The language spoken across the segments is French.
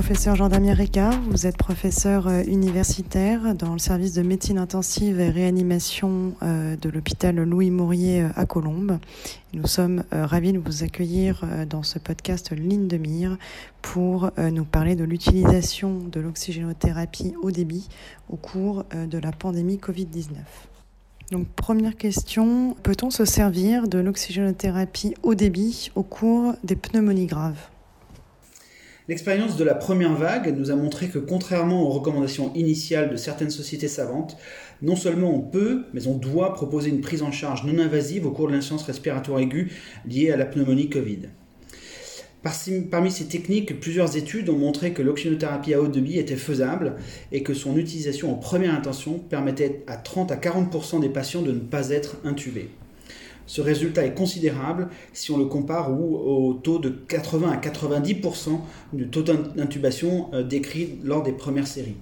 professeur Jean-Damien Ricard, vous êtes professeur euh, universitaire dans le service de médecine intensive et réanimation euh, de l'hôpital Louis Maurier euh, à Colombes. Nous sommes ravis de vous accueillir dans ce podcast Ligne de mire pour nous parler de l'utilisation de l'oxygénothérapie au débit au cours de la pandémie Covid-19. Donc première question, peut-on se servir de l'oxygénothérapie au débit au cours des pneumonies graves? L'expérience de la première vague nous a montré que contrairement aux recommandations initiales de certaines sociétés savantes, non seulement on peut, mais on doit proposer une prise en charge non invasive au cours de l'insuffisance respiratoire aiguë liée à la pneumonie Covid. Parmi ces techniques, plusieurs études ont montré que l'oxygénothérapie à haut débit était faisable et que son utilisation en première intention permettait à 30 à 40% des patients de ne pas être intubés. Ce résultat est considérable si on le compare au, taux de 80 à 90% du taux d'intubation euh, décrit lors des premières séries.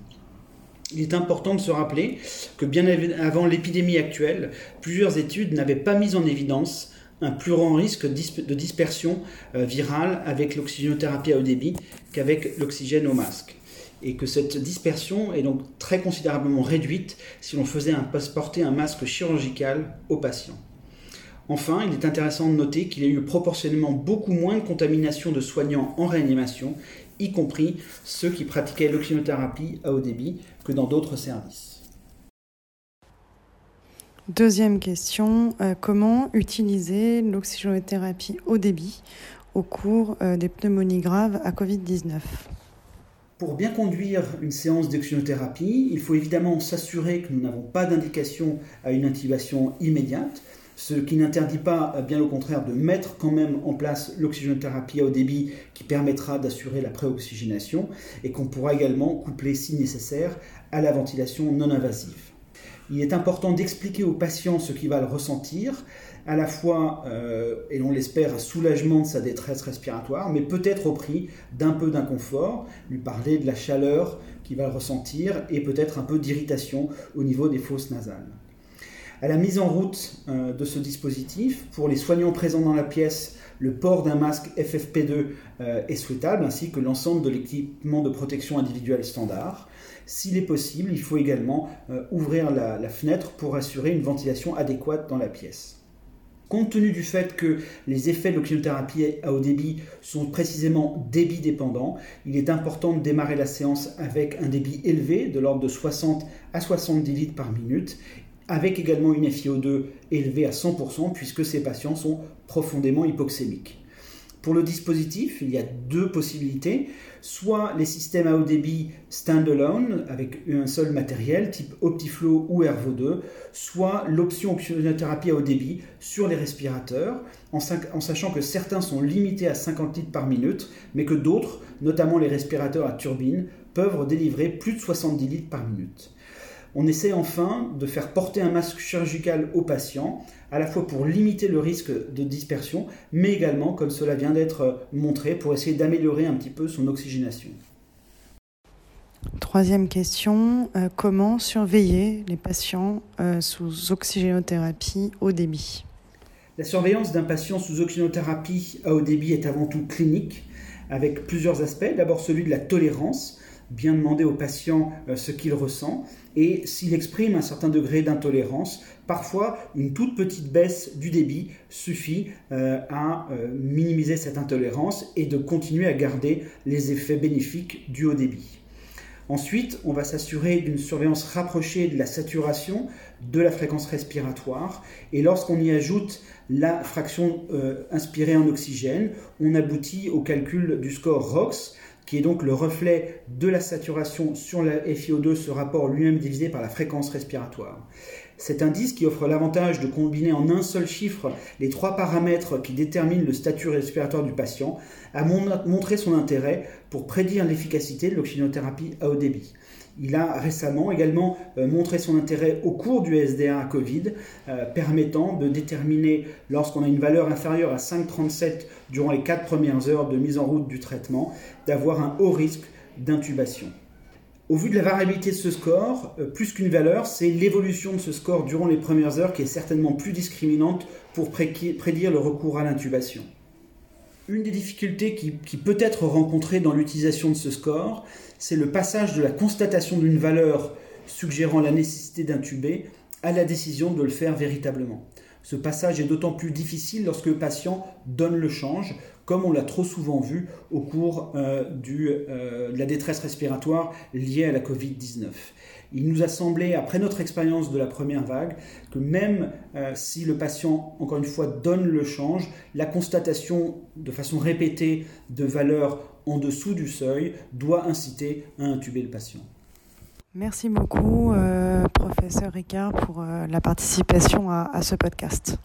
Il est important de se rappeler que bien avant l'épidémie actuelle, plusieurs études n'avaient pas mis en évidence un plus grand risque de dispersion euh, virale avec l'oxygénothérapie à haut débit qu'avec l'oxygène au masque. Et que cette dispersion est donc très considérablement réduite si l'on faisait un, porter un masque chirurgical aux patients. Enfin, il est intéressant de noter qu'il y a eu proportionnellement beaucoup moins de contamination de soignants en réanimation, y compris ceux qui pratiquaient l'oxygénothérapie à haut débit, que dans d'autres services. Deuxième question, euh, comment utiliser l'oxygénothérapie haut débit au cours euh, des pneumonies graves à Covid-19 pour bien conduire une séance d'oxygénothérapie, il faut évidemment s'assurer que nous n'avons pas d'indication à une intubation immédiate, ce qui n'interdit pas, euh, bien au contraire, de mettre quand même en place l'oxygénothérapie à haut débit qui permettra d'assurer la préoxygénation et qu'on pourra également coupler, si nécessaire, à la ventilation non invasive. Il est important d'expliquer au patient ce qu'il va le ressentir, à la fois, euh, et on l'espère, un soulagement de sa détresse respiratoire, mais peut-être au prix d'un peu d'inconfort, lui parler de la chaleur qu'il va ressentir et peut-être un peu d'irritation au niveau des fosses nasales à la mise en route euh, de ce dispositif. Pour les soignants présents dans la pièce, le port d'un masque FFP2 euh, est souhaitable, ainsi que l'ensemble de l'équipement de protection individuelle standard. S'il est possible, il faut également euh, ouvrir la, fenêtre pour assurer une ventilation adéquate dans la pièce. Compte tenu du fait que les effets de l'oxygénothérapie à haut débit sont précisément débit dépendants, il est important de démarrer la séance avec un débit élevé de l'ordre de 60 à 70 litres par minute avec également une FiO2 élevée à 100% puisque ces patients sont profondément hypoxémiques. Pour le dispositif, il y a deux possibilités, soit les systèmes à haut débit standalone avec un seul matériel type Optiflow ou Hervo2, soit l'option oxygénothérapie à haut débit sur les respirateurs, en, en, sachant que certains sont limités à 50 litres par minute, mais que d'autres, notamment les respirateurs à turbine, peuvent délivrer plus de 70 litres par minute. On essaie enfin de faire porter un masque chirurgical au patient, à la fois pour limiter le risque de dispersion, mais également, comme cela vient d'être montré, pour essayer d'améliorer un petit peu son oxygénation. Troisième question, euh, comment surveiller les patients euh, sous oxygénothérapie au débit? La surveillance d'un patient sous oxygénothérapie à haut débit est avant tout clinique, avec plusieurs aspects. D'abord celui de la tolérance, bien demander au patient euh, ce qu'il ressent et s'il exprime un certain degré d'intolérance, parfois une toute petite baisse du débit suffit euh, à euh, minimiser cette intolérance et de continuer à garder les effets bénéfiques du haut débit. Ensuite, on va s'assurer d'une surveillance rapprochée de la saturation, de la fréquence respiratoire, et lorsqu'on y ajoute la fraction inspirée en oxygène, on aboutit au calcul du score ROX, qui est donc le reflet de la saturation sur la FiO2, ce rapport lui-même divisé par la fréquence respiratoire. Cet indice qui offre l'avantage de combiner en un seul chiffre les trois paramètres qui déterminent le statut respiratoire du patient a montré son intérêt pour prédire l'efficacité de l'oxygénothérapie à haut débit. Il a récemment également euh, montré son intérêt au cours du SDA Covid, euh, permettant de déterminer, lorsqu'on a une valeur inférieure à 5,37 durant les 4 premières heures de mise en route du traitement, d'avoir un haut risque d'intubation. Au vu de la variabilité de ce score, euh, plus qu'une valeur, c'est l'évolution de ce score durant les premières heures qui est certainement plus discriminante pour prédire le recours à l'intubation. Une des difficultés qui, peut être rencontrée dans l'utilisation de ce score, c'est le passage de la constatation d'une valeur suggérant la nécessité d'intuber à la décision de le faire véritablement. Ce passage est d'autant plus difficile lorsque le patient donne le change, comme on l'a trop souvent vu au cours euh, euh, de la détresse respiratoire liée à la Covid-19. Il nous a semblé, après notre expérience de la première vague, que même euh, si le patient, encore une fois, donne le change, la constatation de façon répétée de valeurs en dessous du seuil doit inciter à intuber le patient. Merci beaucoup, euh, professeur Ricard, pour euh, la participation à, à ce podcast.